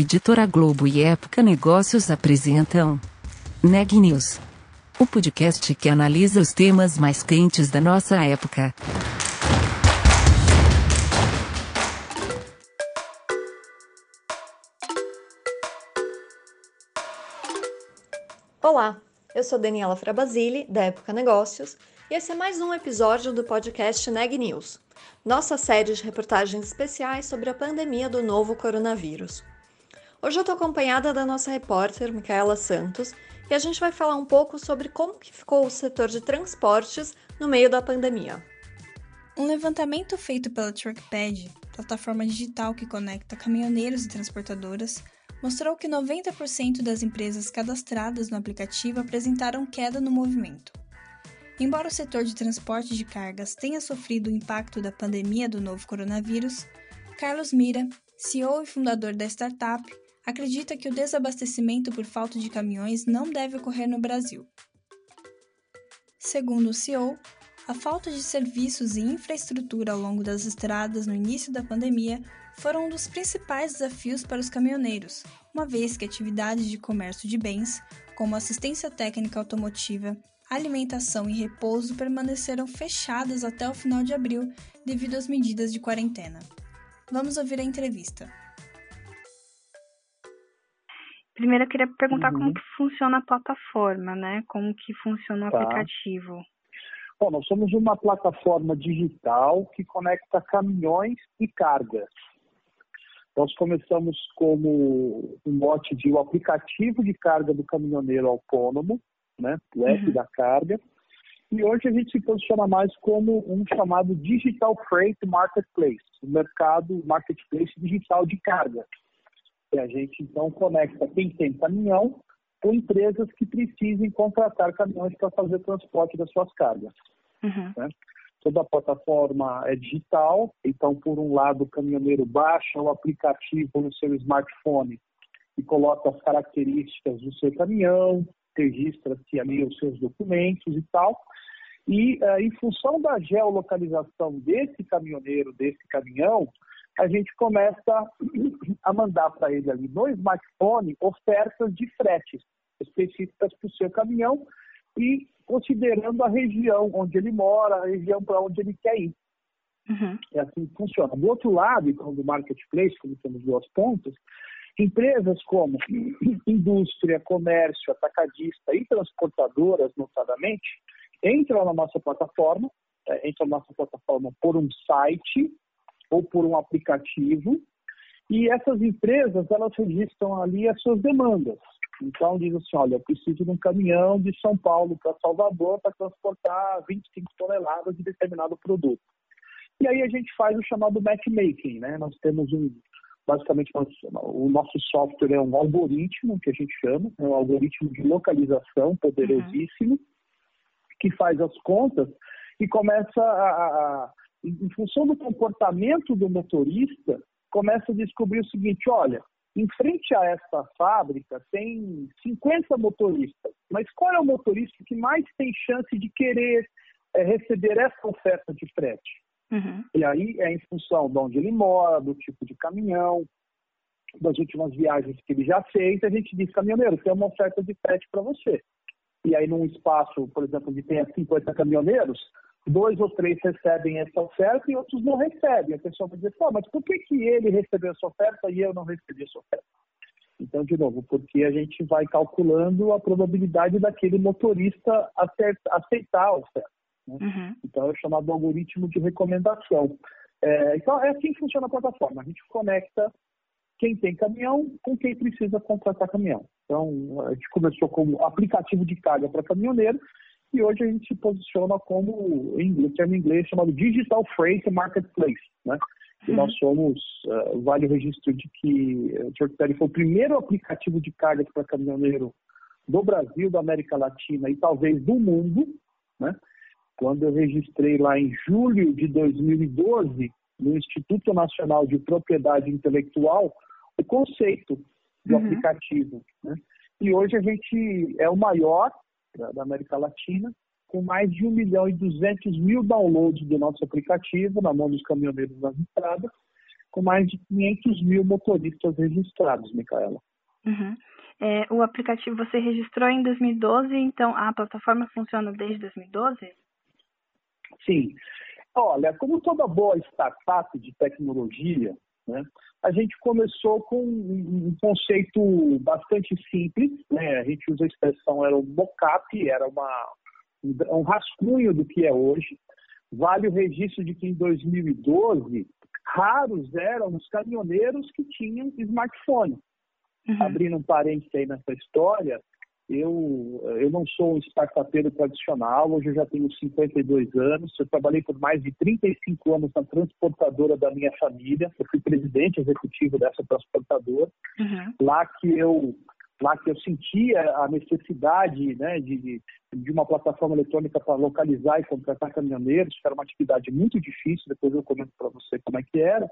Editora Globo e Época Negócios apresentam Neg News, o podcast que analisa os temas mais quentes da nossa época. Olá, eu sou Daniela Frabasile, da Época Negócios, e esse é mais um episódio do podcast Neg News, nossa série de reportagens especiais sobre a pandemia do novo coronavírus. Hoje eu estou acompanhada da nossa repórter, Micaela Santos, e a gente vai falar um pouco sobre como que ficou o setor de transportes no meio da pandemia. Um levantamento feito pela Truckpad, plataforma digital que conecta caminhoneiros e transportadoras, mostrou que 90% das empresas cadastradas no aplicativo apresentaram queda no movimento. Embora o setor de transporte de cargas tenha sofrido o impacto da pandemia do novo coronavírus, Carlos Mira, CEO e fundador da startup, acredita que o desabastecimento por falta de caminhões não deve ocorrer no Brasil. Segundo o CEO, a falta de serviços e infraestrutura ao longo das estradas no início da pandemia foram um dos principais desafios para os caminhoneiros, uma vez que atividades de comércio de bens, como assistência técnica automotiva, alimentação e repouso permaneceram fechadas até o final de abril devido às medidas de quarentena. Vamos ouvir a entrevista. Primeiro eu queria perguntar uhum. como que funciona a plataforma, né? Como que funciona o tá. aplicativo. Bom, nós somos uma plataforma digital que conecta caminhões e cargas. Nós começamos como um mote de o um aplicativo de carga do caminhoneiro autônomo, né? O app uhum. da carga. E hoje a gente se posiciona mais como um chamado Digital Freight Marketplace, o mercado marketplace digital de carga. E a gente então conecta quem tem caminhão com empresas que precisem contratar caminhões para fazer o transporte das suas cargas. Uhum. Né? Toda a plataforma é digital, então, por um lado, o caminhoneiro baixa o aplicativo no seu smartphone e coloca as características do seu caminhão, registra-se ali os seus documentos e tal. E, uh, em função da geolocalização desse caminhoneiro, desse caminhão, a gente começa a mandar para ele ali no smartphone ofertas de fretes específicas para o seu caminhão e considerando a região onde ele mora, a região para onde ele quer ir. Uhum. É assim que funciona. Do outro lado, então, do marketplace, como temos duas pontas, empresas como indústria, comércio, atacadista e transportadoras, notadamente, entram na nossa plataforma, é, entram na nossa plataforma por um site ou por um aplicativo, e essas empresas, elas registram ali as suas demandas. Então, diz assim, olha, eu preciso de um caminhão de São Paulo para Salvador para transportar 25 toneladas de determinado produto. E aí a gente faz o chamado matchmaking, né? Nós temos um, basicamente, o nosso software é um algoritmo, que a gente chama, é um algoritmo de localização poderosíssimo, uhum. que faz as contas e começa a, a em função do comportamento do motorista, começa a descobrir o seguinte: olha, em frente a essa fábrica tem 50 motoristas, mas qual é o motorista que mais tem chance de querer é, receber essa oferta de frete? Uhum. E aí é em função de onde ele mora, do tipo de caminhão, das últimas viagens que ele já fez, a gente diz, caminhoneiro, tem uma oferta de frete para você. E aí num espaço, por exemplo, que tenha 50 caminhoneiros, dois ou três recebem essa oferta e outros não recebem. A pessoa vai dizer, pô, mas por que, que ele recebeu essa oferta e eu não recebi essa oferta? Então, de novo, porque a gente vai calculando a probabilidade daquele motorista aceitar a oferta. Né? Uhum. Então, é chamado algoritmo de recomendação. É, então, é assim que funciona a plataforma. A gente conecta quem tem caminhão com quem precisa contratar caminhão. Então, a gente começou como aplicativo de carga para caminhoneiro e hoje a gente se posiciona como, em termo inglês, chamado Digital Freight Marketplace, né? E nós uhum. somos, uh, vale o registro de que o Turkcell foi o primeiro aplicativo de cargas para caminhoneiro do Brasil, da América Latina e talvez do mundo, né? Quando eu registrei lá em julho de 2012, no Instituto Nacional de Propriedade Intelectual, o conceito do uhum. aplicativo. Né? E hoje a gente é o maior da, da América Latina, com mais de 1 milhão e 200 mil downloads do nosso aplicativo na mão dos caminhoneiros nas estradas. com mais de 500 mil motoristas registrados, Micaela. Uhum. É, o aplicativo você registrou em 2012, então a plataforma funciona desde 2012? Sim. Olha, como toda boa startup de tecnologia, né, a gente começou com um conceito bastante simples, né? a gente usa a expressão, era um mockup, era uma, um rascunho do que é hoje. Vale o registro de que em 2012, raros eram os caminhoneiros que tinham smartphone. Uhum. Abrindo um parênteses aí nessa história, eu, eu não sou um startupeiro tradicional, hoje eu já tenho 52 anos, eu trabalhei por mais de 35 anos na transportadora da minha família, eu fui presidente executivo dessa transportadora, uhum. lá que eu lá que eu sentia a necessidade né, de, de uma plataforma eletrônica para localizar e contratar caminhoneiros, que era uma atividade muito difícil, depois eu comento para você como é que era.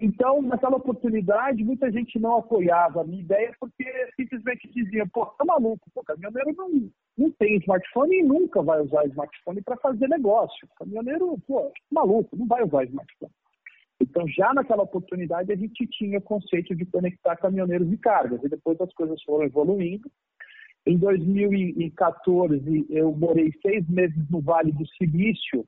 Então, naquela oportunidade, muita gente não apoiava a minha ideia porque simplesmente dizia, pô, tá maluco, pô, caminhoneiro não, não tem smartphone e nunca vai usar smartphone para fazer negócio. Caminhoneiro, pô, maluco, não vai usar smartphone. Então, já naquela oportunidade, a gente tinha o conceito de conectar caminhoneiros e cargas, e depois as coisas foram evoluindo. Em 2014, eu morei seis meses no Vale do Silício,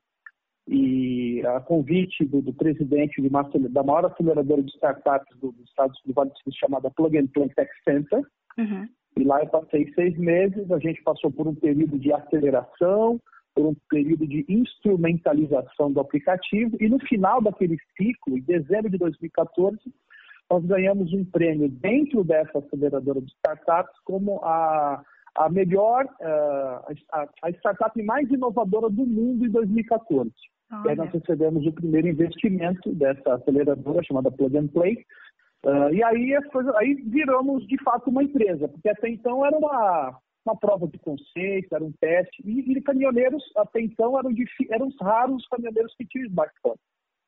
e a convite do, do presidente de uma, da maior aceleradora de startups do, do Estados do Vale do Silício, chamada Plug and Play Tech Center. Uhum. E lá eu passei seis meses, a gente passou por um período de aceleração, por um período de instrumentalização do aplicativo, e no final daquele ciclo, em dezembro de 2014, nós ganhamos um prêmio dentro dessa aceleradora de startups como a a melhor, a, a, startup mais inovadora do mundo em 2014. E aí nós recebemos o primeiro investimento dessa aceleradora chamada Plug and Play. Uh, e aí, as coisas, aí viramos de fato uma empresa, porque até então era uma, uma prova de conceito, era um teste. E, e caminhoneiros, até então, eram, eram raros os caminhoneiros que tinham smartphone.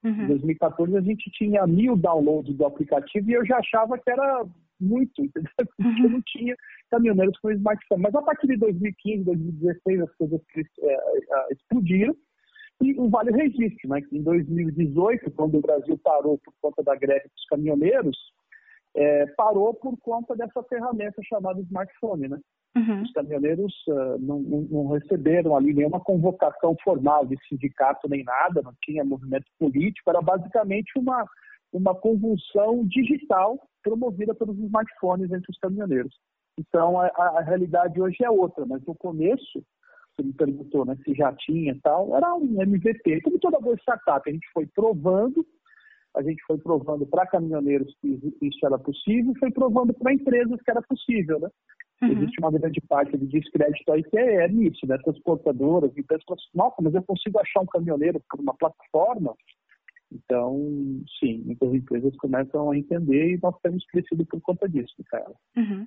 Uhum. Em 2014 a gente tinha mil downloads do aplicativo e eu já achava que era muito, entendeu? Porque uhum. não tinha caminhoneiros com smartphone. Mas a partir de 2015, 2016, as coisas é, explodiram e o Vale Registro, né, que em 2018, quando o Brasil parou por conta da greve dos caminhoneiros, é, parou por conta dessa ferramenta chamada smartphone, né? Uhum. Os caminhoneiros uh, não, não, não, receberam ali nenhuma convocação formal de sindicato nem nada, não tinha movimento político, era basicamente uma, uma convulsão digital promovida pelos smartphones entre os caminhoneiros. Então, a, a realidade hoje é outra, mas no começo, você me perguntou né, se já tinha e tal, era um MVP. Como toda boa startup, a gente foi provando, a gente foi provando para caminhoneiros que isso era possível, foi provando para empresas que era possível, né? Uhum. Existe uma grande parte de descrédito aí que é, é nisso, né? Transportadoras, empresas falam assim, nossa, mas eu consigo achar um caminhoneiro por uma plataforma? Então, sim, muitas empresas começam a entender e nós temos crescido por conta disso, Micaela. Uhum.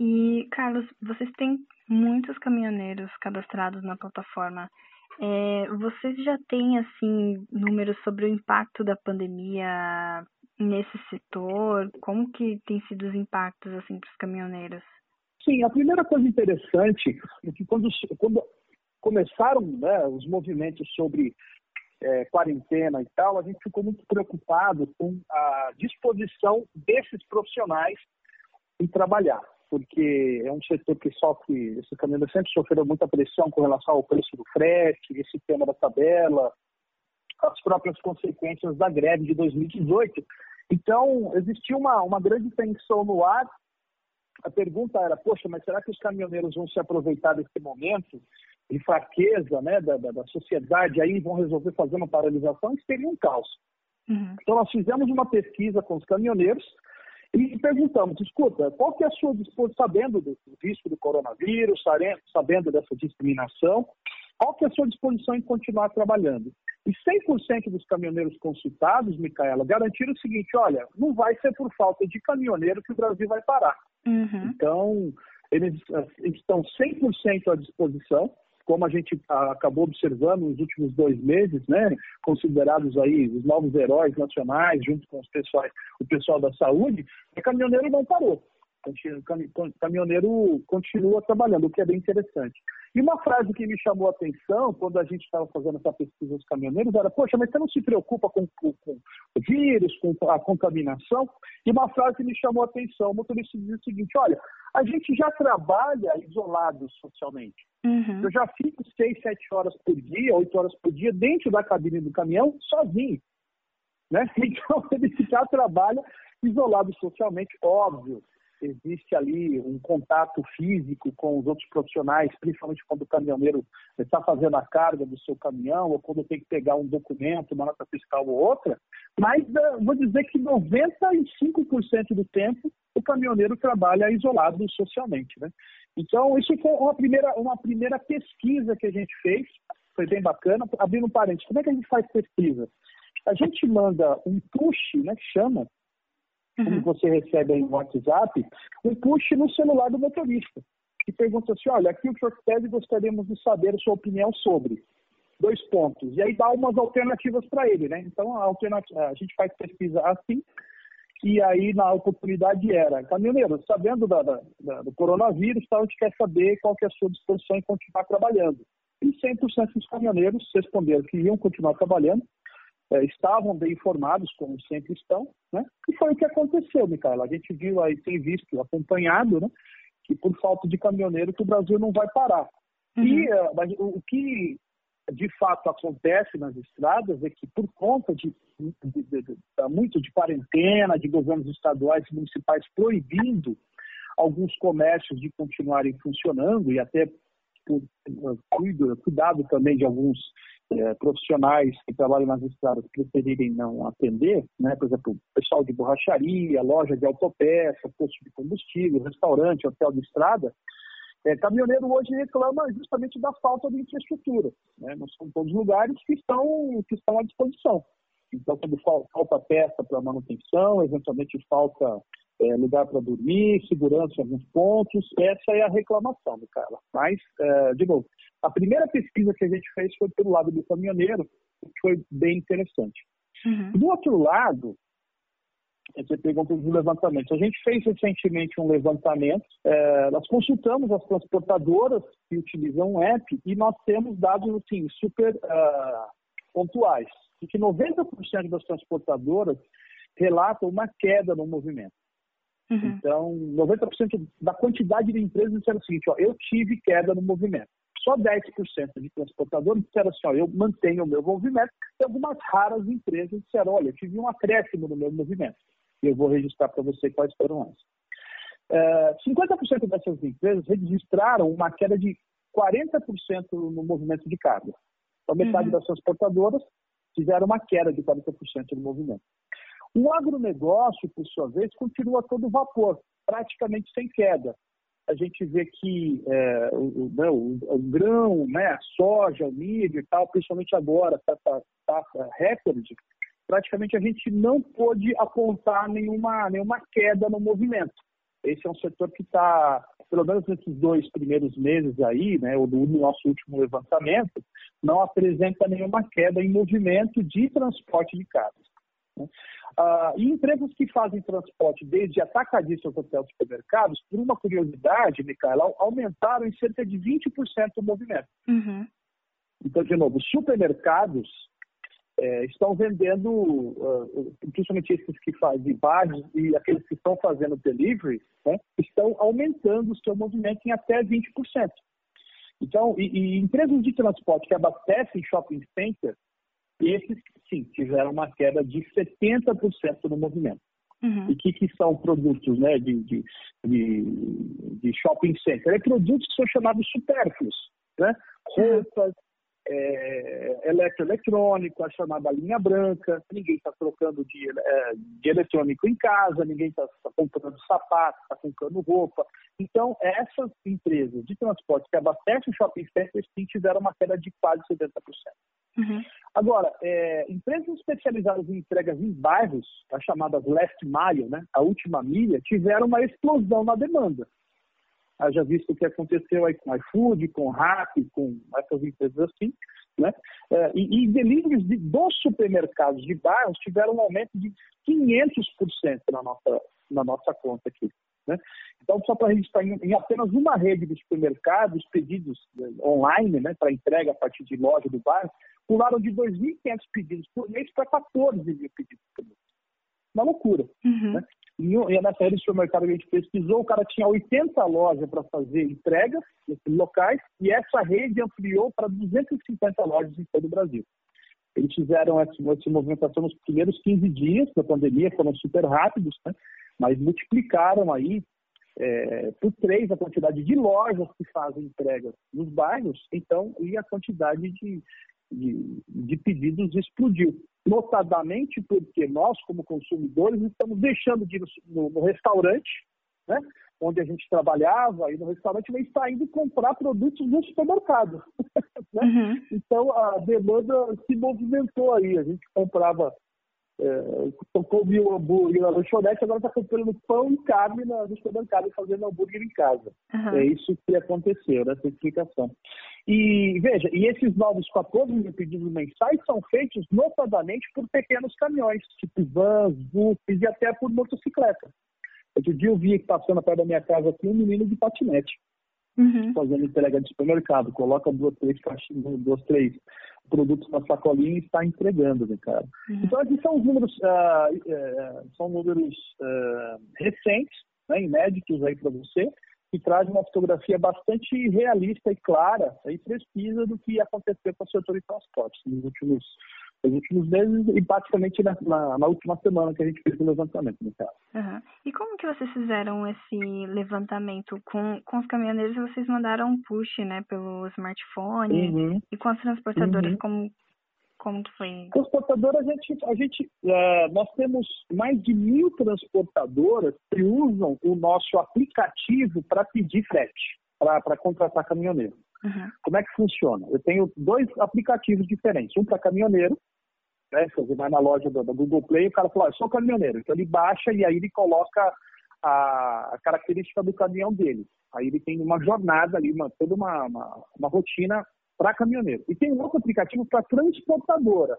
E, Carlos, vocês têm muitos caminhoneiros cadastrados na plataforma. É, vocês já têm, assim, números sobre o impacto da pandemia nesse setor? Como que tem sido os impactos, assim, para os caminhoneiros? Sim, a primeira coisa interessante é que quando, quando começaram né, os movimentos sobre é, quarentena e tal, a gente ficou muito preocupado com a disposição desses profissionais em trabalhar porque é um setor que sofre, esse caminhão sempre sofreu muita pressão com relação ao preço do frete, esse tema da tabela, as próprias consequências da greve de 2018. Então, existia uma, uma grande tensão no ar. A pergunta era, poxa, mas será que os caminhoneiros vão se aproveitar desse momento de fraqueza né, da, da, da sociedade aí vão resolver fazer uma paralisação? Isso seria um caos. Uhum. Então, nós fizemos uma pesquisa com os caminhoneiros e perguntamos, escuta, qual que é a sua disposição, sabendo do risco do coronavírus, sabendo dessa discriminação, qual que é a sua disposição em continuar trabalhando? E 100% dos caminhoneiros consultados, Micaela, garantiram o seguinte, olha, não vai ser por falta de caminhoneiro que o Brasil vai parar. Uhum. Então, eles, eles estão 100% à disposição, como a gente acabou observando nos últimos dois meses, né, considerados aí os novos heróis nacionais, junto com os pessoais, o pessoal da saúde, o caminhoneiro não parou. O caminhoneiro continua trabalhando, o que é bem interessante. E uma frase que me chamou a atenção quando a gente estava fazendo essa pesquisa dos caminhoneiros era: Poxa, mas você não se preocupa com, com, com o vírus, com a contaminação? E uma frase que me chamou a atenção: o motorista dizia o seguinte: Olha, a gente já trabalha isolado socialmente. Uhum. Eu já fico seis, sete horas por dia, oito horas por dia dentro da cabine do caminhão, sozinho. Né? Então, ele já trabalha isolado socialmente, óbvio existe ali um contato físico com os outros profissionais, principalmente quando o caminhoneiro está fazendo a carga do seu caminhão ou quando tem que pegar um documento, uma nota fiscal ou outra, mas eh, vou dizer que 95% do tempo o caminhoneiro trabalha isolado socialmente. Né? Então, isso foi uma primeira, uma primeira pesquisa que a gente fez, foi bem bacana. Abrindo um parênteses, como é que a gente faz pesquisa? A gente manda um push, né, que chama, como uhum. você recebe aí no WhatsApp, um push no celular do motorista, que pergunta assim, olha, aqui o Shortpad gostaríamos de saber a sua opinião sobre dois pontos. E aí dá umas alternativas para ele, né? Então a, alternativa, a gente faz pesquisa assim, e aí na oportunidade era, caminhoneiro, sabendo da, da, da, do coronavírus, tá, a gente quer saber qual que é a sua disposição em continuar trabalhando. E 100% dos caminhoneiros responderam que iam continuar trabalhando, é, estavam bem informados, como sempre estão, né? E foi o que aconteceu, Micaela. A gente viu aí, tem visto, acompanhado, né? Que por falta de caminhoneiro que o Brasil não vai parar. Uhum. E uh, o que de fato acontece nas estradas é que por conta de, de, de, de, muito de quarentena, de governos estaduais e municipais proibindo alguns comércios de continuarem funcionando e até por, por cuidado também de alguns é, profissionais que trabalham nas estradas preferirem não atender, né? por exemplo, pessoal de borracharia, loja de autopeça, posto de combustível, restaurante, hotel de estrada, é, caminhoneiro hoje reclama justamente da falta de infraestrutura. Né? Não são todos os lugares que estão, que estão à disposição. Então, quando falta peça para manutenção, eventualmente falta é, lugar para dormir, segurança em alguns pontos. Essa é a reclamação, Micaela. Mas, é, de novo, a primeira pesquisa que a gente fez foi pelo lado do caminhoneiro, que foi bem interessante. Uhum. Do outro lado, você pergunta dos levantamentos. A gente fez recentemente um levantamento, é, nós consultamos as transportadoras que utilizam o app e nós temos dados assim, super uh, pontuais, de que 90% das transportadoras relatam uma queda no movimento. Uhum. Então, 90% da quantidade de empresas disseram o seguinte, ó, eu tive queda no movimento. Só 10% de transportadores disseram assim, ó, eu mantenho o meu movimento. E algumas raras empresas disseram, olha, eu tive um acréscimo no meu movimento. E eu vou registrar para você quais foram elas. É, 50% dessas empresas registraram uma queda de 40% no movimento de carga. Então, metade uhum. das transportadoras fizeram uma queda de 40% no movimento. O agronegócio, por sua vez, continua todo vapor, praticamente sem queda. A gente vê que é, o, né, o, o, grão, né, a soja, o milho e tal, principalmente agora, está tá, tá, tá recorde, praticamente a gente não pôde apontar nenhuma, nenhuma queda no movimento. Esse é um setor que está, pelo menos nesses dois primeiros meses aí, né, ou no nosso último levantamento, não apresenta nenhuma queda em movimento de transporte de cargas. Né? Ah, e empresas que fazem transporte desde atacadistas até os supermercados, por uma curiosidade, Micaela, aumentaram em cerca de 20% o movimento. Uhum. Então, de novo, supermercados é, estão vendendo, uh, principalmente esses que fazem bares e aqueles que estão fazendo delivery, né, estão aumentando o seu movimento em até 20%. Então, e, e empresas de transporte que abastecem shopping center esses, sim, tiveram uma queda de 70% no movimento. Uhum. E o que, que, são produtos né, de, de, de, de, shopping center? É produtos que são chamados supérfluos. Né? Uhum. Roupas, é, eletroeletrônico, a chamada linha branca, ninguém está trocando de, é, de, eletrônico em casa, ninguém está tá comprando sapato, está comprando roupa. Então, essas empresas de transporte que abastecem o shopping center sim tiveram uma queda de quase 70%. Uhum. Agora, é, empresas especializadas em entregas em bairros, as chamadas last mile, né, a última milha, tiveram uma explosão na demanda. Haja visto o que aconteceu aí com iFood, com Rappi, com essas empresas assim, né? É, e, e deliveries de, dos supermercados de bairros tiveram um aumento de 500% na nossa, na nossa conta aqui. Né? Então, só para registrar, em, em apenas uma rede de supermercados, pedidos eh, online, né, para entrega a partir de loja do bairro, pularam de 2.500 pedidos por mês para 14 mil pedidos por mês. Uma loucura. Uhum. Né? E, nessa rede de supermercado que a gente pesquisou, o cara tinha 80 lojas para fazer entregas nesses locais, e essa rede ampliou para 250 lojas em todo o Brasil. Eles fizeram essa, essa movimentação nos primeiros 15 dias da pandemia, foram super rápidos, né? mas multiplicaram aí é, por três a quantidade de lojas que fazem entregas nos bairros, então, e a quantidade de, de, de pedidos explodiu. Notadamente porque nós, como consumidores, estamos deixando de ir no, no restaurante, né, onde a gente trabalhava, e no restaurante, mas está indo comprar produtos no supermercado. né? uhum. Então, a demanda se movimentou aí. A gente comprava é, comia o hambúrguer na lanchonete, agora está comprando pão e carne no supermercado e fazendo hambúrguer em casa. Uhum. É isso que aconteceu, nessa explicação. E veja, e esses novos 14 mil pedidos mensais são feitos notadamente por pequenos caminhões, tipo vans, buses e até por motocicleta. Outro dia eu vi passando perto da minha casa aqui um menino de patinete. Uhum. fazendo entrega de supermercado, coloca duas, três caixinhas, duas, três produtos na sacolinha e está entregando, né, cara? Uhum. Então, aqui são os números, uh, uh, são números uh, recentes, né, inéditos aí para você, que traz uma fotografia bastante realista e clara e precisa do que aconteceu com o setor de transportes nos últimos nos últimos meses e praticamente na, na, na, última semana que a gente fez o levantamento, no caso. Uhum. E como que vocês fizeram esse levantamento? Com, com os caminhoneiros vocês mandaram um push, né, pelo smartphone uhum. e com as transportadoras, uhum. como, como que foi? Transportadoras, a gente, a gente é, nós temos mais de mil transportadoras que usam o nosso aplicativo para pedir frete, para contratar caminhoneiro. Uhum. Como é que funciona? Eu tenho dois aplicativos diferentes, um para caminhoneiro né? Você vai na loja do Google Play e o cara fala, ah, eu sou caminhoneiro. Então ele baixa e aí ele coloca a, a característica do caminhão dele. Aí ele tem uma jornada ali, uma, toda uma, uma, uma rotina para caminhoneiro. E tem um outro aplicativo para transportadora,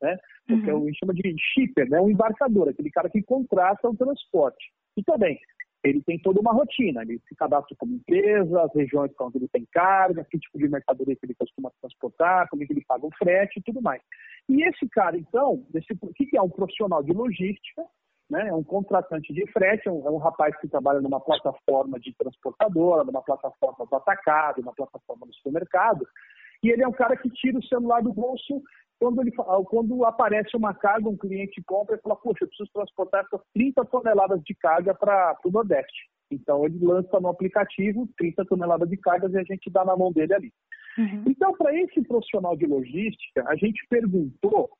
né? Porque uhum. a gente chama de shipper, né? Um embarcador, aquele cara que contrata o transporte. E também, ele tem toda uma rotina, ele se cadastra como empresa, as regiões onde ele tem carga, que tipo de mercadoria que ele costuma transportar, como é que ele paga o frete e tudo mais. E esse cara, então, esse, o que é um profissional de logística, né? é um contratante de frete, é um, é um rapaz que trabalha numa plataforma de transportadora, numa plataforma do atacado, numa plataforma do supermercado, e ele é um cara que tira o celular do bolso quando, ele, quando aparece uma carga, um cliente compra e fala, poxa, eu preciso transportar essas 30 toneladas de carga para o Nordeste. Então ele lança no aplicativo 30 toneladas de cargas e a gente dá na mão dele ali. Uhum. Então, para esse profissional de logística, a gente perguntou,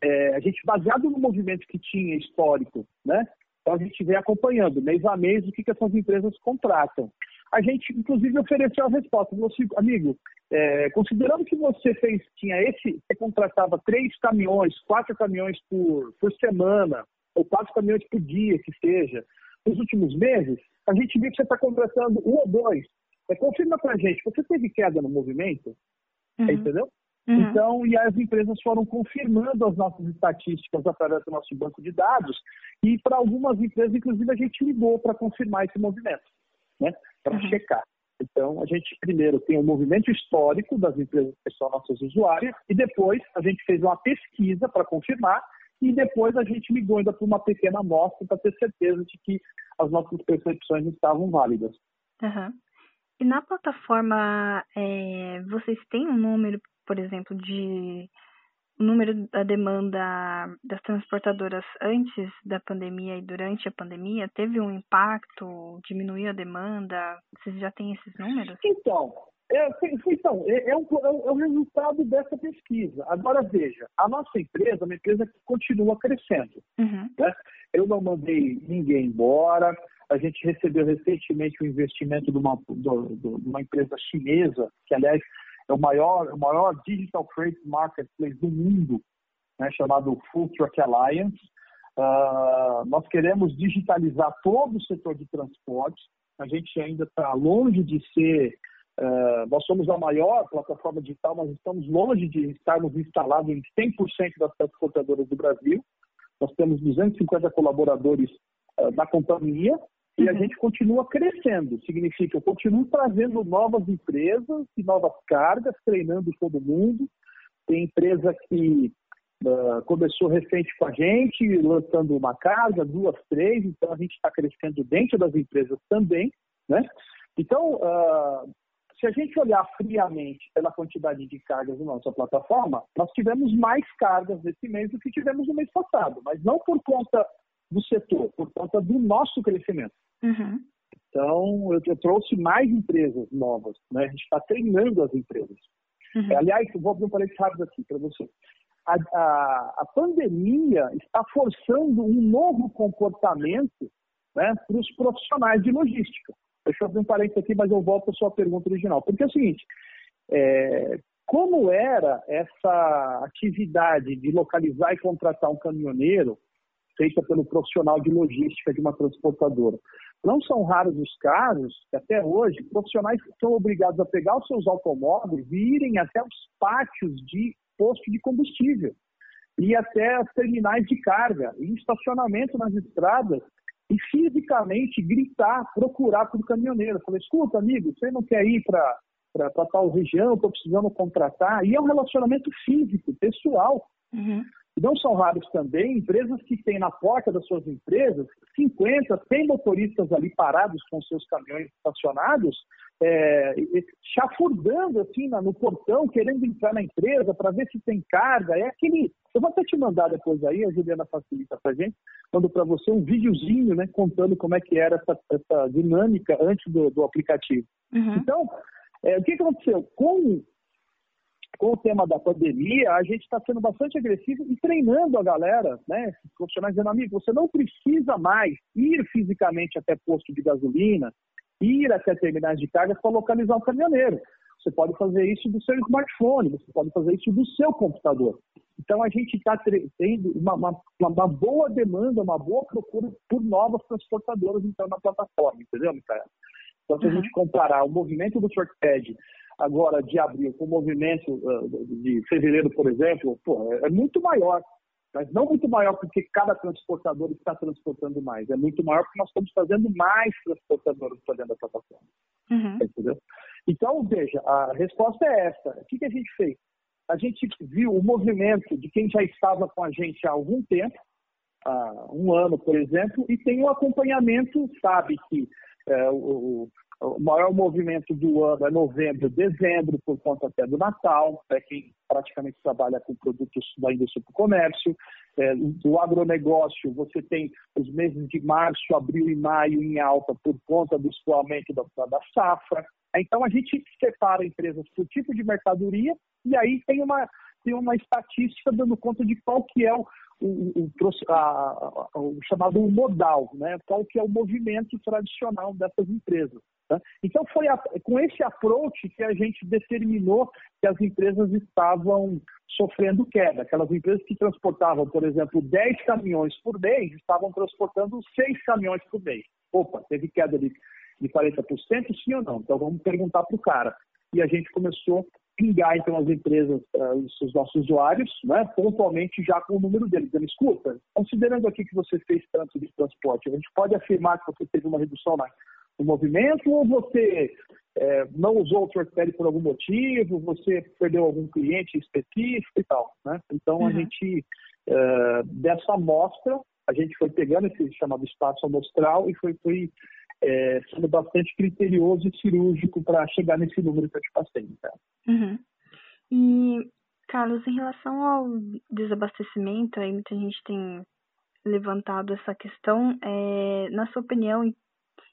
é, a gente baseado no movimento que tinha histórico, né? Então a gente vem acompanhando mês a mês o que, que essas empresas contratam a gente, inclusive, ofereceu a resposta. Falou assim, amigo, é, considerando que você fez, tinha esse, você contratava três caminhões, quatro caminhões por, por semana, ou quatro caminhões por dia, que seja, nos últimos meses, a gente viu que você está contratando um ou dois. É, confirma para a gente, você teve queda no movimento? Uhum. Entendeu? Uhum. Então, e as empresas foram confirmando as nossas estatísticas através do nosso banco de dados, e para algumas empresas, inclusive, a gente ligou para confirmar esse movimento né, para uhum. checar. Então, a gente primeiro tem um movimento histórico das empresas que são nossas usuárias, e depois a gente fez uma pesquisa para confirmar, e depois a gente ligou ainda para uma pequena amostra para ter certeza de que as nossas percepções estavam válidas. Uhum. E na plataforma, é, vocês têm um número, por exemplo, de o número da demanda das transportadoras antes da pandemia e durante a pandemia teve um impacto? Diminuiu a demanda? Vocês já têm esses números? Então, é, então, é, é, um, é o resultado dessa pesquisa. Agora, veja, a nossa empresa é uma empresa que continua crescendo. Uhum. Né? Eu não mandei ninguém embora. A gente recebeu recentemente o um investimento de uma, de uma empresa chinesa, que, aliás, é o maior, o maior digital freight marketplace do mundo, né, chamado Full Truck Alliance. Uh, nós queremos digitalizar todo o setor de transportes. A gente ainda está longe de ser. Uh, nós somos a maior plataforma digital, mas estamos longe de estarmos instalados em 100% das transportadoras do Brasil. Nós temos 250 colaboradores uh, na companhia, E a uhum. gente continua crescendo, significa eu continuo trazendo novas empresas e novas cargas, treinando todo mundo. Tem empresa que uh, começou recente com a gente, lançando uma carga, duas, três, então a gente está crescendo dentro das empresas também. Né? Então, uh, se a gente olhar friamente pela quantidade de cargas na nossa plataforma, nós tivemos mais cargas nesse mês do que tivemos no mês passado, mas não por conta do setor, por conta do nosso crescimento. Uhum. Então, eu, eu, trouxe mais empresas novas, né? a gente está treinando as empresas. Uhum. Aliás, eu vou abrir um parênteses rápido aqui para você. A, a, a, pandemia está forçando um novo comportamento né, para os profissionais de logística. Deixa eu abrir um parênteses aqui, mas eu volto à sua pergunta original. Porque é o seguinte, é, como era essa atividade de localizar e contratar um caminhoneiro feita pelo profissional de logística de uma transportadora? Não são raros os casos que até hoje profissionais são obrigados a pegar os seus automóveis e irem até os pátios de posto de combustível e até as terminais de carga e estacionamento nas estradas e fisicamente gritar, procurar por caminhoneiro. Falei, escuta, amigo, você não quer ir para tal região, estou precisando contratar. E é um relacionamento físico, pessoal. Uhum. Não são raros também empresas que têm na porta das suas empresas 50, 100 motoristas ali parados com seus caminhões estacionados, é, chafurdando assim no portão, querendo entrar na empresa para ver se tem carga. É aquele. Eu vou até te mandar depois aí, a Juliana facilita para gente, mando para você um videozinho, né, contando como é que era essa, essa dinâmica antes do, do aplicativo. Uhum. Então, é, o que aconteceu? Com com o tema da pandemia, a gente está sendo bastante agressivo e treinando a galera, né? Esses profissionais dizendo, amigo, você não precisa mais ir fisicamente até posto de gasolina, ir até terminais de carga para localizar o caminhoneiro. Você pode fazer isso do seu smartphone, você pode fazer isso do seu computador. Então a gente está tendo uma, uma, uma, boa demanda, uma boa procura por novas transportadoras então na plataforma, entendeu, Micael? Então se a gente uhum. comparar o movimento do Shortpad agora de abril com o movimento uh, de fevereiro, por exemplo, pô, é, é muito maior. Mas não muito maior porque cada transportador está transportando mais. É muito maior porque nós estamos fazendo mais transportadores para dentro da plataforma. Uhum. Entendeu? Então, veja, a resposta é essa. O que, que a gente fez? A gente viu o movimento de quem já estava com a gente há algum tempo, há um ano, por exemplo, e tem um acompanhamento, sabe que é, o, o maior movimento do ano é novembro, dezembro, por conta até do Natal, é quem praticamente trabalha com produtos da indústria do comércio. É, do agronegócio, você tem os meses de março, abril e maio em alta por conta do escoamento da, da safra. Então, a gente separa empresas por tipo de mercadoria e aí tem uma, tem uma estatística dando conta de qual que é o, o, o, a, o chamado modal, né? qual que é o movimento tradicional dessas empresas. Tá? Então, foi a, com esse approach que a gente determinou que as empresas estavam sofrendo queda. Aquelas empresas que transportavam, por exemplo, 10 caminhões por mês, estavam transportando 6 caminhões por mês. Opa, teve queda de, de 40%, sim ou não? Então, vamos perguntar para o cara. E a gente começou pingar, então, as empresas, uh, os nossos usuários, né, pontualmente já com o número deles, dizendo, escuta, considerando aqui que você fez tanto de transporte, a gente pode afirmar que você teve uma redução na o movimento ou você é, não usou o TrackPad por algum motivo, você perdeu algum cliente específico e tal, né? Então uhum. a gente é, dessa amostra a gente foi pegando esse chamado espaço amostral e foi, foi é, sendo bastante criterioso e cirúrgico para chegar nesse número que eu te passei. Tá? Uhum. E Carlos, em relação ao desabastecimento, aí muita gente tem levantado essa questão. É, na sua opinião,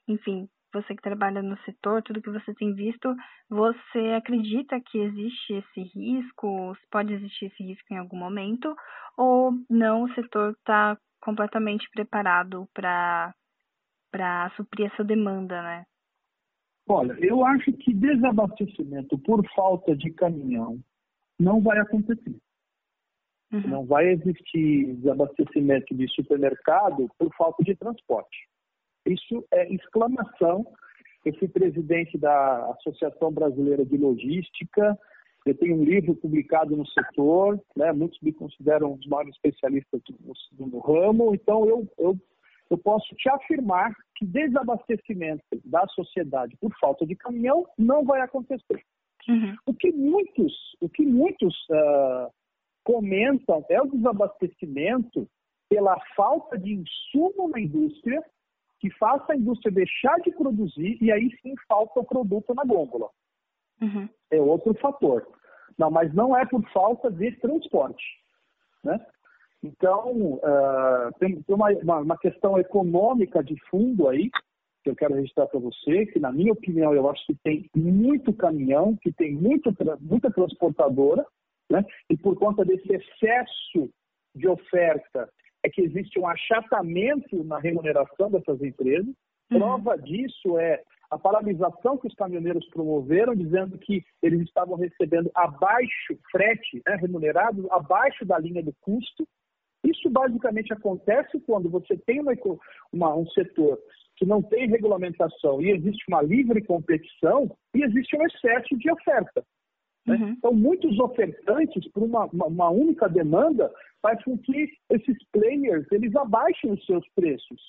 enfim, você que trabalha no setor, tudo que você tem visto, você acredita que existe esse risco? Pode existir esse risco em algum momento? Ou não, o setor está completamente preparado para suprir essa demanda, né? Olha, eu acho que desabastecimento por falta de caminhão não vai acontecer. Uhum. Não vai existir desabastecimento de supermercado por falta de transporte. Isso é exclamação. Eu fui presidente da Associação Brasileira de Logística. Eu tenho um livro publicado no setor, né? muitos me consideram um dos maiores especialistas no, no ramo. Então, eu, eu eu posso te afirmar que desabastecimento da sociedade por falta de caminhão não vai acontecer. Uhum. O que muitos, o que muitos uh, comentam é o desabastecimento pela falta de insumo na indústria, que faça a indústria deixar de produzir e aí sim falta o produto na gôndola. Uhum. É outro fator. Não, mas não é por falta de transporte. Né? Então, uh, tem, tem uma, uma, uma, questão econômica de fundo aí, que eu quero registrar para você, que na minha opinião eu acho que tem muito caminhão, que tem muito, muita transportadora, né? e por conta desse excesso de oferta é que existe um achatamento na remuneração dessas empresas. Uhum. Prova disso é a paralisação que os caminhoneiros promoveram, dizendo que eles estavam recebendo abaixo, frete né, remunerado, abaixo da linha do custo. Isso basicamente acontece quando você tem uma, uma, um setor que não tem regulamentação e existe uma livre competição e existe um excesso de oferta. Né? Uhum. Então, muitos ofertantes, por uma, uma, única demanda, faz com que esses players eles abaixem os seus preços.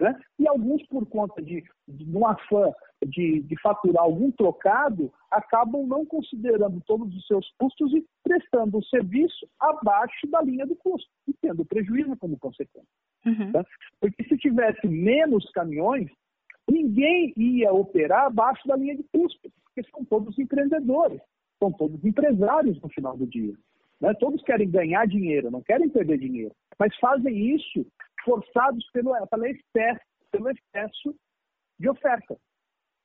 Né? E alguns, por conta de, de um afã de, de faturar algum trocado, acabam não considerando todos os seus custos e prestando o serviço abaixo da linha do custo, e tendo prejuízo como consequência. Uhum. Né? Porque se tivesse menos caminhões, ninguém ia operar abaixo da linha de custo, porque são todos empreendedores, são todos empresários no final do dia. Né? Todos querem ganhar dinheiro, não querem perder dinheiro, mas fazem isso forçados pelo, pelo, excesso, pelo excesso de oferta.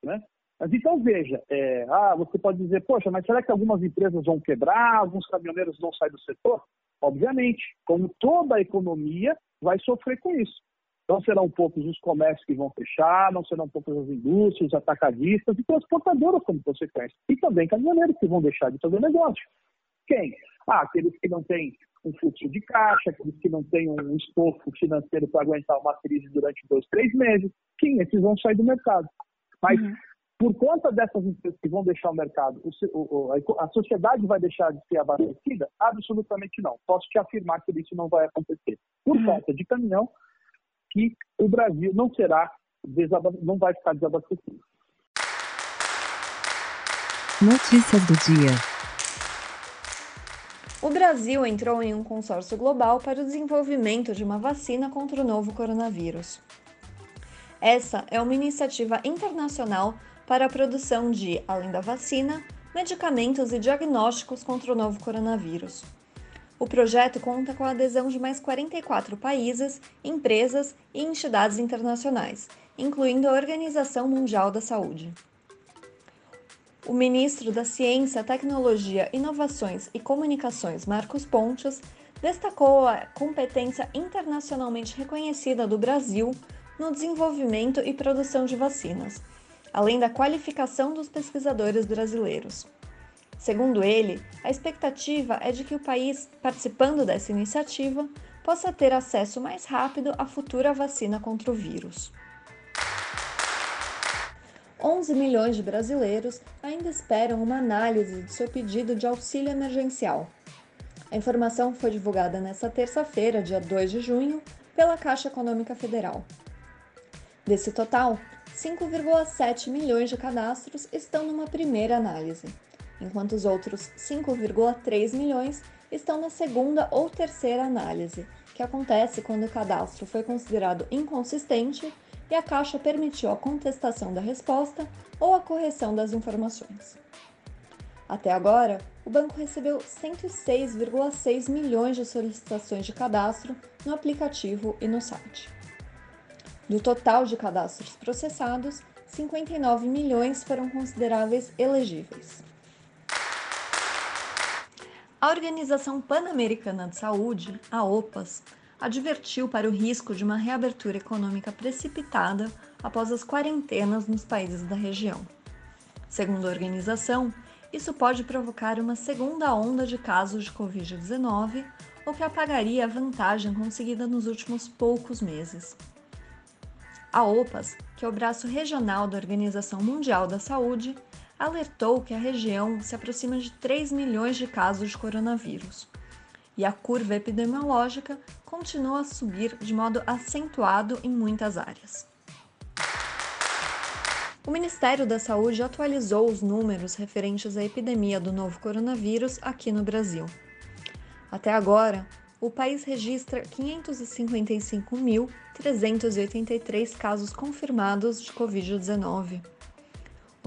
Né? Mas então veja, é, ah, você pode dizer, poxa, mas será que algumas empresas vão quebrar, alguns caminhoneiros vão sair do setor? Obviamente, como toda a economia vai sofrer com isso. Não serão poucos os comércios que vão fechar, não serão poucas as indústrias, atacadistas e transportadoras como consequência. E também caminhoneiros que vão deixar de fazer negócio. Quem? Ah, aqueles que não têm um fluxo de caixa, aqueles que não têm um estofo financeiro para aguentar uma crise durante dois, três meses. Sim, esses vão sair do mercado. Mas uhum. por conta dessas empresas que vão deixar o mercado, a sociedade vai deixar de ser abastecida? Absolutamente não. Posso te afirmar que isso não vai acontecer. Por uhum. falta de caminhão, que o Brasil não será não vai ficar desabastecido. Notícias do dia. O Brasil entrou em um consórcio global para o desenvolvimento de uma vacina contra o novo coronavírus. Essa é uma iniciativa internacional para a produção de, além da vacina, medicamentos e diagnósticos contra o novo coronavírus. O projeto conta com a adesão de mais 44 países, empresas e entidades internacionais, incluindo a Organização Mundial da Saúde. O ministro da Ciência, Tecnologia, Inovações e Comunicações, Marcos Pontes, destacou a competência internacionalmente reconhecida do Brasil no desenvolvimento e produção de vacinas, além da qualificação dos pesquisadores brasileiros. Segundo ele, a expectativa é de que o país, participando dessa iniciativa, possa ter acesso mais rápido à futura vacina contra o vírus. 11 milhões de brasileiros ainda esperam uma análise de seu pedido de auxílio emergencial. A informação foi divulgada nesta terça-feira, dia 2 de junho, pela Caixa Econômica Federal. Desse total, 5,7 milhões de cadastros estão numa primeira análise, enquanto os outros 5,3 milhões estão na segunda ou terceira análise, que acontece quando o cadastro foi considerado inconsistente e a Caixa permitiu a contestação da resposta ou a correção das informações. Até agora, o banco recebeu 106,6 milhões de solicitações de cadastro no aplicativo e no site. Do total de cadastros processados, 59 milhões foram consideráveis elegíveis. A Organização Pan-Americana de Saúde, a OPAS, advertiu para o risco de uma reabertura econômica precipitada após as quarentenas nos países da região. Segundo a organização, isso pode provocar uma segunda onda de casos de Covid-19, o que apagaria a vantagem conseguida nos últimos poucos meses. A OPAS, que é o braço regional da Organização Mundial da Saúde, alertou que a região se aproxima de 3 milhões de casos de coronavírus e a curva epidemiológica continua a subir de modo acentuado em muitas áreas. O Ministério da Saúde atualizou os números referentes à epidemia do novo coronavírus aqui no Brasil. Até agora, o país registra 555.383 casos confirmados de Covid-19.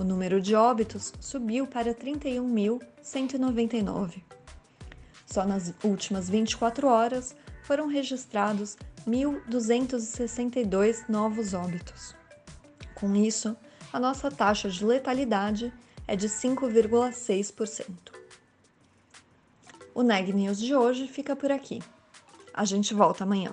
O número de óbitos subiu para 31.199. Só nas últimas 24 horas foram registrados 1.262 novos óbitos. Com isso, a nossa taxa de letalidade é de 5,6%. O Neg News de hoje fica por aqui. A gente volta amanhã.